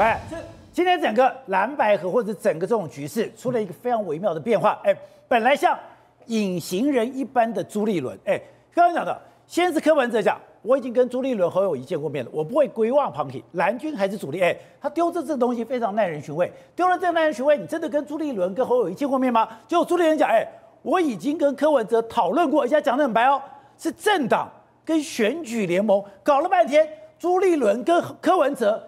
喂，今天整个蓝白合或者整个这种局势出了一个非常微妙的变化。哎，本来像隐形人一般的朱立伦，哎，刚刚讲的，先是柯文哲讲，我已经跟朱立伦侯友宜见过面了，我不会归忘旁体，蓝军还是主力。哎，他丢这这东西非常耐人寻味，丢了这个耐人寻味，你真的跟朱立伦跟侯友宜见过面吗？结果朱立伦讲，哎，我已经跟柯文哲讨论过，而且讲得很白哦，是政党跟选举联盟搞了半天。朱立伦跟柯文哲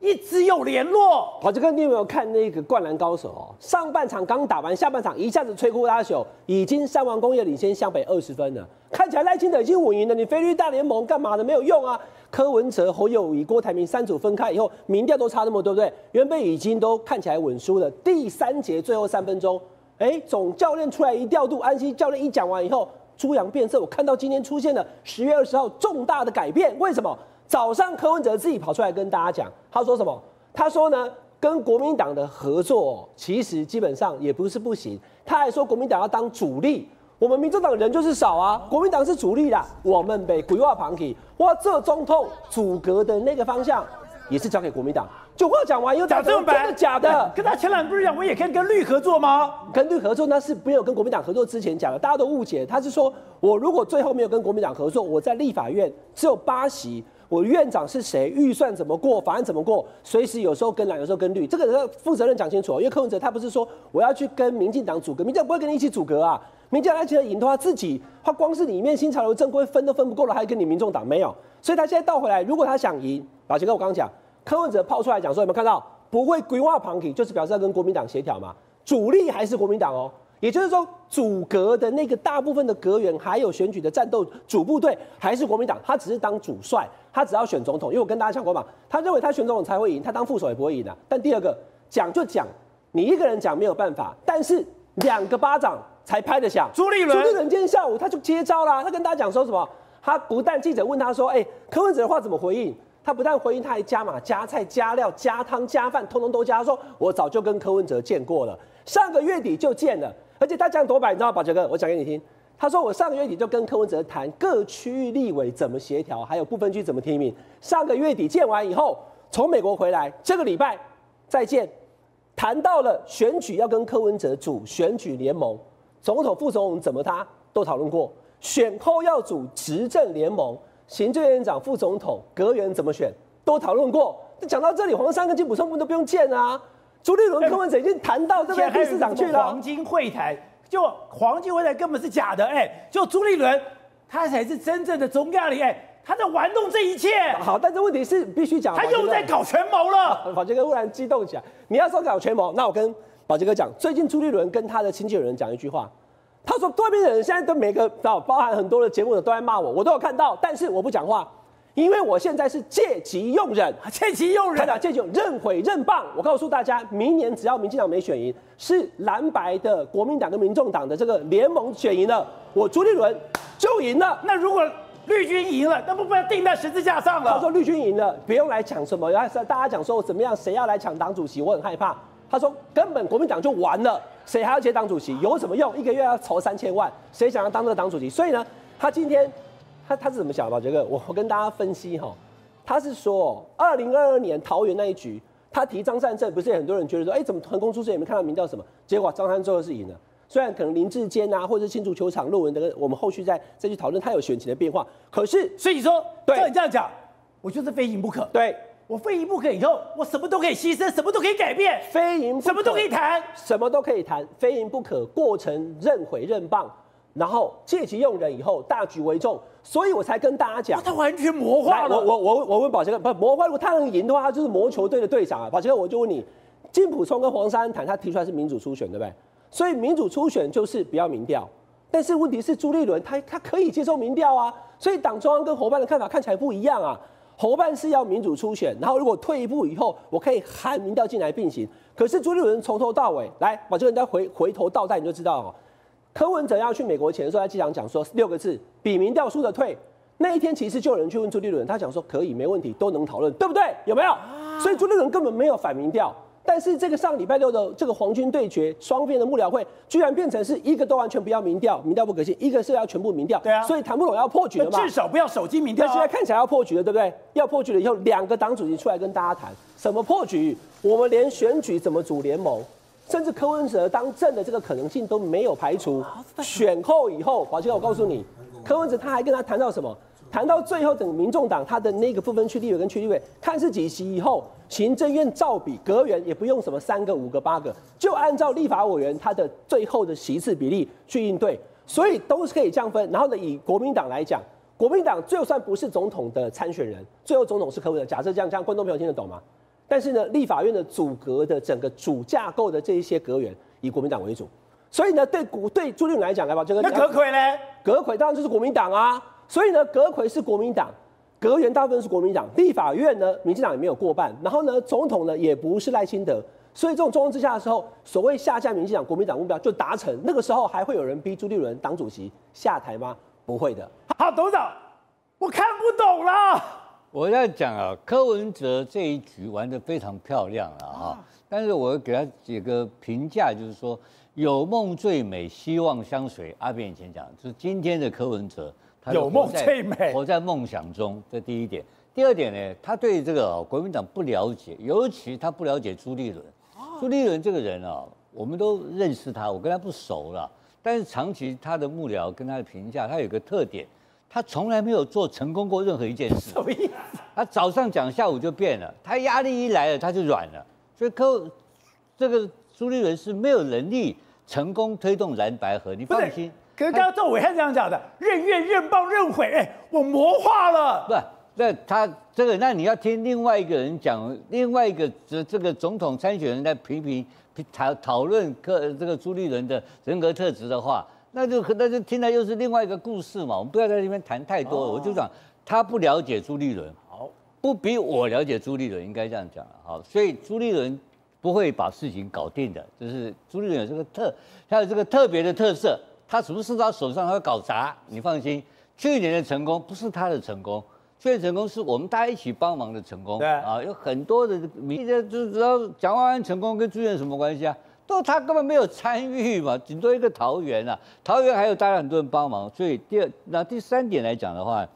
一直有联络。宝杰哥，你有没有看那个《灌篮高手》哦？上半场刚打完，下半场一下子摧枯拉朽，已经三王工业领先向北二十分了。看起来赖清德已经稳赢了，你菲律大联盟干嘛的没有用啊？柯文哲、侯友宜、郭台铭三组分开以后，民调都差那么多，对不对？原本已经都看起来稳输了。第三节最后三分钟，哎，总教练出来一调度，安西教练一讲完以后，猪羊变色。我看到今天出现了十月二十号重大的改变，为什么？早上柯文哲自己跑出来跟大家讲，他说什么？他说呢，跟国民党的合作其实基本上也不是不行。他还说国民党要当主力，我们民主党人就是少啊，国民党是主力啦，我们被规划旁体，哇，这总统阻隔的那个方向也是交给国民党。就话讲完又讲这么白，真的假的？跟他前两天不是讲我也可以跟绿合作吗？跟绿合作那是没有跟国民党合作之前讲的，大家都误解。他是说我如果最后没有跟国民党合作，我在立法院只有八席。我院长是谁？预算怎么过？法案怎么过？随时有时候跟蓝，有时候跟绿，这个要负责任讲清楚。因为柯文哲他不是说我要去跟民进党组阁，民进党不会跟你一起组阁啊。民进党他觉得赢的话，自己他光是里面新潮流正规分都分不够了，还跟你民众党没有。所以他现在倒回来，如果他想赢，宝杰哥我刚刚讲，柯文哲抛出来讲说有没有看到？不会规划旁体，就是表示要跟国民党协调嘛。主力还是国民党哦。也就是说，组阁的那个大部分的阁员，还有选举的战斗主部队，还是国民党，他只是当主帅，他只要选总统。因为我跟大家讲过嘛，他认为他选总统才会赢，他当副手也不会赢的。但第二个讲就讲，你一个人讲没有办法，但是两个巴掌才拍得响。朱立伦，朱立伦今天下午他就接招啦，他跟大家讲说什么？他不但记者问他说，哎、欸，柯文哲的话怎么回应？他不但回应，他还加码、加菜、加料、加汤、加饭，通通都加。他说我早就跟柯文哲见过了，上个月底就见了。而且他讲多白，你知道吗？宝杰哥，我讲给你听。他说我上个月底就跟柯文哲谈各区域立委怎么协调，还有不分区怎么提名。上个月底见完以后，从美国回来，这个礼拜再见，谈到了选举要跟柯文哲组选举联盟，总统、副总统怎么他都讨论过。选后要组执政联盟，行政院长、副总统、阁员怎么选都讨论过。讲到这里，黄珊跟金溥聪都不用见啊。朱立伦、柯文哲已经谈到这个黑市长去了。黄金会谈，就黄金会谈根本是假的，哎，就朱立伦他才是真正的中亚里，哎，他在玩弄这一切。好，但是问题是必须讲，他又在搞权谋了。宝杰哥忽然激动起来，你要说搞权谋，那我跟宝杰哥讲，最近朱立伦跟他的亲戚有人讲一句话，他说对面的人现在都每个包含很多的节目的都在骂我，我都有看到，但是我不讲话。因为我现在是借机用人，借机用人，借机用任毁任棒。我告诉大家，明年只要民进党没选赢，是蓝白的国民党跟民众党的这个联盟选赢了，我朱立伦就赢了。那如果绿军赢了，那不不要钉在十字架上了？他说绿军赢了，不用来抢什么，然后大家讲说怎么样，谁要来抢党主席，我很害怕。他说根本国民党就完了，谁还要接党主席？有什么用？一个月要筹三千万，谁想要当这个党主席？所以呢，他今天。他他是怎么想的？杰哥我我跟大家分析哈，他是说，二零二二年桃园那一局，他提张善政，不是很多人觉得说，哎，怎么横空出世也没看到民调什么？结果张善政最后是赢了，虽然可能林志坚啊，或者是新竹球场论文的，我们后续再再去讨论他有选情的变化。可是，所以说，对照你这样讲，我就是非赢不可。对，我非赢不可以后，我什么都可以牺牲，什么都可以改变，非赢什么都可以谈，什么都可以谈，非赢不可，过程任毁任棒。然后借机用人以后，大局为重，所以我才跟大家讲，他完全魔化了。我我我我问宝杰哥，不魔化，如果他能赢的话，他就是魔球队的队长啊。宝杰哥，我就问你，金普聪跟黄珊谈，他提出来是民主初选，对不对？所以民主初选就是不要民调，但是问题是朱立伦他他可以接受民调啊，所以党中央跟侯办的看法看起来不一样啊。侯办是要民主初选，然后如果退一步以后，我可以含民调进来并行。可是朱立伦从头到尾，来，宝杰哥，你再回回头倒带，你就知道哦。柯文哲要去美国前的时候，在机场讲说六个字：比民调输的退。那一天其实就有人去问朱立伦，他讲说可以，没问题，都能讨论，对不对？有没有？所以朱立伦根本没有反民调，但是这个上礼拜六的这个皇军对决，双边的幕僚会居然变成是一个都完全不要民调，民调不可信；一个是要全部民调。对啊，所以谈不拢要破局了嘛？至少不要手机民调、啊。那现在看起来要破局了，对不对？要破局了以后，两个党主席出来跟大家谈什么破局？我们连选举怎么组联盟，甚至柯文哲当政的这个可能性都没有排除。选后以后，宝杰，我告诉你，柯文哲他还跟他谈到什么？谈到最后，等民众党他的那个不分区立委跟区立委，看是几席以后，行政院照比阁员也不用什么三个、五个、八个，就按照立法委员他的最后的席次比例去应对，所以都是可以这样分。然后呢，以国民党来讲，国民党就算不是总统的参选人，最后总统是柯文哲。假设这样，这样观众朋友听得懂吗？但是呢，立法院的组阁的整个主架构的这一些阁员以国民党为主，所以呢，对国对朱立伦来讲，来吧，这个那阁魁呢？阁魁当然就是国民党啊。所以呢，阁魁是国民党，阁员大部分是国民党，立法院呢，民进党也没有过半，然后呢，总统呢也不是赖清德，所以这种状况之下的时候，所谓下架民进党、国民党目标就达成。那个时候还会有人逼朱立伦党主席下台吗？不会的。好，董事长，我看不懂了。我要讲啊，柯文哲这一局玩得非常漂亮了哈，啊、但是我给他几个评价，就是说有梦最美，希望相随。阿扁以前讲，就是今天的柯文哲。有梦最美，活在梦想中，这第一点。第二点呢，他对这个国民党不了解，尤其他不了解朱立伦。朱立伦这个人啊，我们都认识他，我跟他不熟了。但是长期他的幕僚跟他的评价，他有个特点，他从来没有做成功过任何一件事。什么意思？他早上讲，下午就变了。他压力一来了，他就软了。所以柯这个朱立伦是没有能力成功推动蓝白合，你放心。可是刚刚赵伟汉这样讲的，任怨任棒任悔，哎，我魔化了。不，那他这个，那你要听另外一个人讲，另外一个这这个总统参选人在批评讨讨论客这个朱立伦的人格特质的话，那就那就听了又是另外一个故事嘛。我们不要在这边谈太多，哦、我就讲他不了解朱立伦，好，不比我了解朱立伦，应该这样讲了，好，所以朱立伦不会把事情搞定的，就是朱立伦有这个特，他有这个特别的特色。他什么事他手上他搞砸？你放心，去年的成功不是他的成功，去年成功是我们大家一起帮忙的成功。对啊，有很多的民间就知道蒋万安成功跟朱立伦什么关系啊？都他根本没有参与嘛，顶多一个桃园啊，桃园还有大家很多人帮忙。所以第二那第三点来讲的话，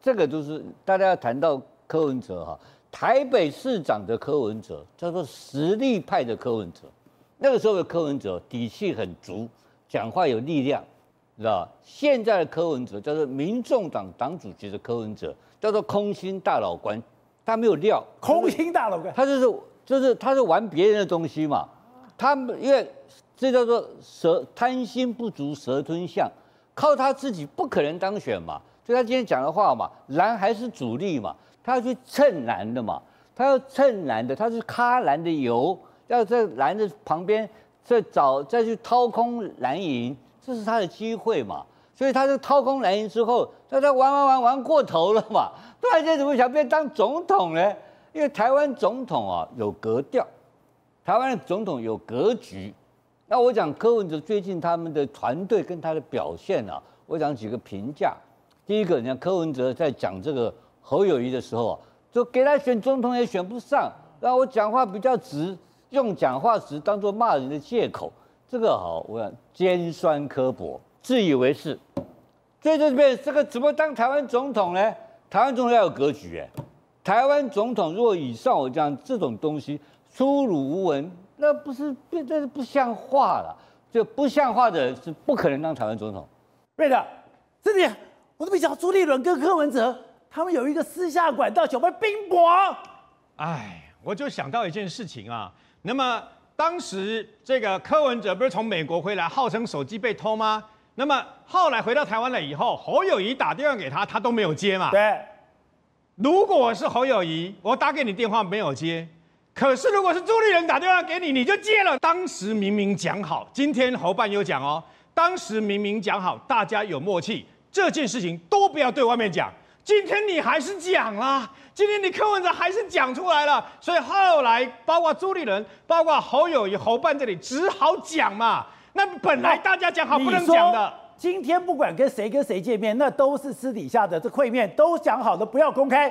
这个就是大家要谈到柯文哲哈，台北市长的柯文哲叫做实力派的柯文哲，那个时候的柯文哲底气很足。讲话有力量，知道吧？现在的柯文哲叫做民众党党主席的柯文哲，叫做空心大老官，他没有料。空心大老官，他就是就是他是玩别人的东西嘛。他们因为这叫做蛇贪心不足蛇吞象，靠他自己不可能当选嘛。就他今天讲的话嘛，蓝还是主力嘛，他要去蹭蓝的嘛，他要蹭蓝的，他是咖蓝的油，要在蓝的旁边。再找再去掏空蓝营，这是他的机会嘛？所以他就掏空蓝营之后，他在玩玩玩玩过头了嘛？突然间怎么想变当总统呢？因为台湾总统啊有格调，台湾的总统有格局。那我讲柯文哲最近他们的团队跟他的表现啊，我讲几个评价。第一个，你看柯文哲在讲这个侯友谊的时候啊，就给他选总统也选不上，然后我讲话比较直。用讲话直当做骂人的借口，这个好，我讲尖酸刻薄，自以为是。所以这边这个怎么当台湾总统呢？台湾总统要有格局哎。台湾总统如果以上我讲这种东西粗鲁无闻，那不是变这是不像话了。就不像话的人是不可能当台湾总统。对的，这里我都没想到朱立伦跟柯文哲他们有一个私下管道，小妹冰博。哎，我就想到一件事情啊。那么当时这个柯文哲不是从美国回来，号称手机被偷吗？那么后来回到台湾了以后，侯友宜打电话给他，他都没有接嘛。对。如果我是侯友宜，我打给你电话没有接，可是如果是朱立伦打电话给你，你就接了。当时明明讲好，今天侯办有讲哦，当时明明讲好，大家有默契，这件事情都不要对外面讲。今天你还是讲啦，今天你柯文哲还是讲出来了，所以后来包括朱立伦，包括侯友宜、侯办这里只好讲嘛。那本来大家讲好不能讲的，今天不管跟谁跟谁见面，那都是私底下的这会面都讲好的，不要公开，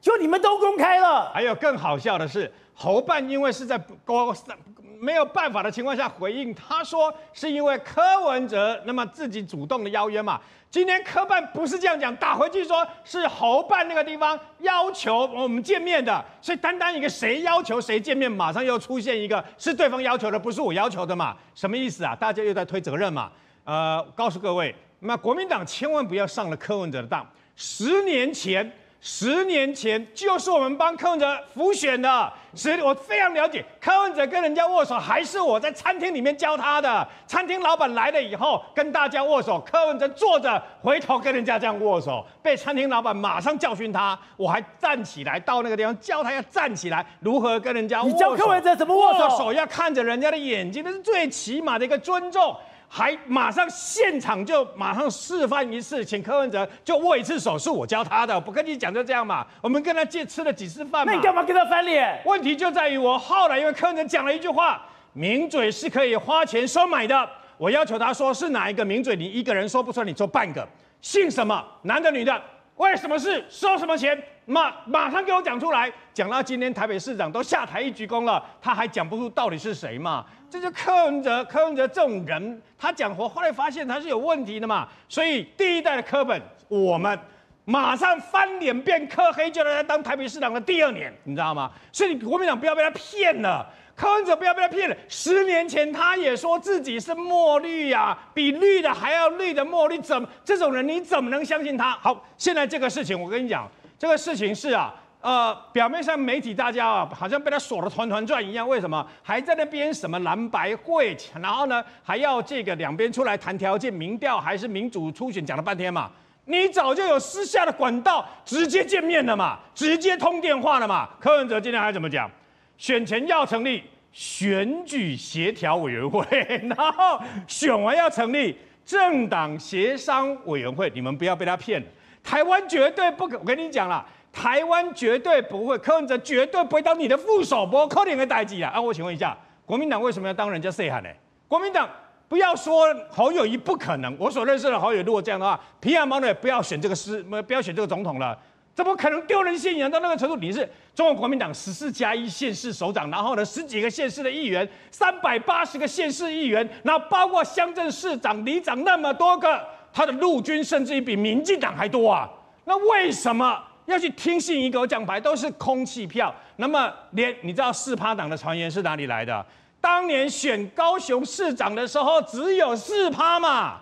就你们都公开了。还有更好笑的是，侯办因为是在高三没有办法的情况下回应，他说是因为柯文哲那么自己主动的邀约嘛。今天柯办不是这样讲，打回去说是侯办那个地方要求我们见面的，所以单单一个谁要求谁见面，马上又出现一个是对方要求的，不是我要求的嘛？什么意思啊？大家又在推责任嘛？呃，告诉各位，那国民党千万不要上了柯文哲的当，十年前。十年前就是我们帮柯文哲辅选的，所以我非常了解柯文哲跟人家握手，还是我在餐厅里面教他的。餐厅老板来了以后跟大家握手，柯文哲坐着回头跟人家这样握手，被餐厅老板马上教训他。我还站起来到那个地方教他要站起来，如何跟人家握手。你教柯文哲怎么握手？握手要看着人家的眼睛，那是最起码的一个尊重。还马上现场就马上示范一次，请柯文哲就握一次手，是我教他的，不跟你讲就这样嘛。我们跟他借吃了几次饭嘛。那你干嘛跟他翻脸？问题就在于我后来因为柯文哲讲了一句话：名嘴是可以花钱收买的。我要求他说是哪一个名嘴，你一个人说不出来，你做半个。姓什么？男的女的？为什么事？收什么钱？马马上给我讲出来。讲到今天台北市长都下台一鞠躬了，他还讲不出到底是谁嘛？这就柯文哲，柯文哲这种人，他讲活，后来发现他是有问题的嘛，所以第一代的柯本，我们马上翻脸变柯黑，就让他当台北市长的第二年，你知道吗？所以国民党不要被他骗了，柯文哲不要被他骗了。十年前他也说自己是墨绿呀、比绿的还要绿的墨绿，怎么这种人你怎么能相信他？好，现在这个事情我跟你讲，这个事情是啊。呃，表面上媒体大家啊，好像被他锁得团团转一样。为什么还在那边什么蓝白会？然后呢，还要这个两边出来谈条件，民调还是民主初选，讲了半天嘛。你早就有私下的管道，直接见面了嘛，直接通电话了嘛。柯文哲今天还怎么讲？选前要成立选举协调委员会，然后选完要成立政党协商委员会。你们不要被他骗了，台湾绝对不可。我跟你讲了。台湾绝对不会，柯文哲绝对不会当你的副手，不可能的代志啊！啊，我请问一下，国民党为什么要当人家谁喊呢？国民党不要说侯友宜不可能，我所认识的侯友如果这样的话，皮亚毛呢不要选这个师，不要选这个总统了，怎么可能丢人现眼到那个程度？你是中国国民党十四加一县市首长，然后呢十几个县市的议员，三百八十个县市议员，然后包括乡镇市长、里长那么多个，他的陆军甚至于比民进党还多啊！那为什么？要去听信一个奖牌都是空气票，那么连你知道四趴党的传言是哪里来的？当年选高雄市长的时候只有四趴嘛？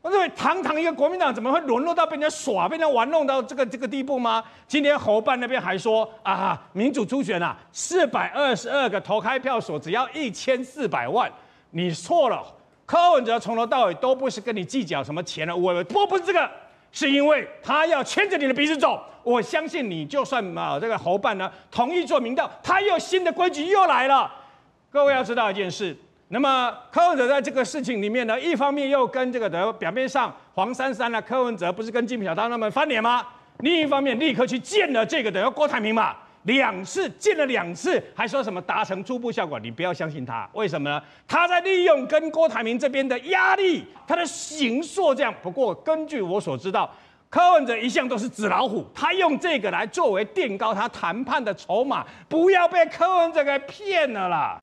我认为堂堂一个国民党怎么会沦落到被人家耍、被人家玩弄到这个这个地步吗？今天侯办那边还说啊，民主初选啊，四百二十二个投开票所只要一千四百万，你错了。柯文哲从头到尾都不是跟你计较什么钱的，我不不是这个。是因为他要牵着你的鼻子走，我相信你就算啊这个侯办呢同意做民调，他又新的规矩又来了。各位要知道一件事，那么柯文哲在这个事情里面呢，一方面又跟这个的表面上黄珊珊呢，柯文哲不是跟金小刀他们翻脸吗？另一方面立刻去见了这个的郭台铭嘛。两次见了两次，还说什么达成初步效果？你不要相信他，为什么呢？他在利用跟郭台铭这边的压力，他的形塑这样。不过根据我所知道，柯文哲一向都是纸老虎，他用这个来作为垫高他谈判的筹码，不要被柯文哲给骗了啦。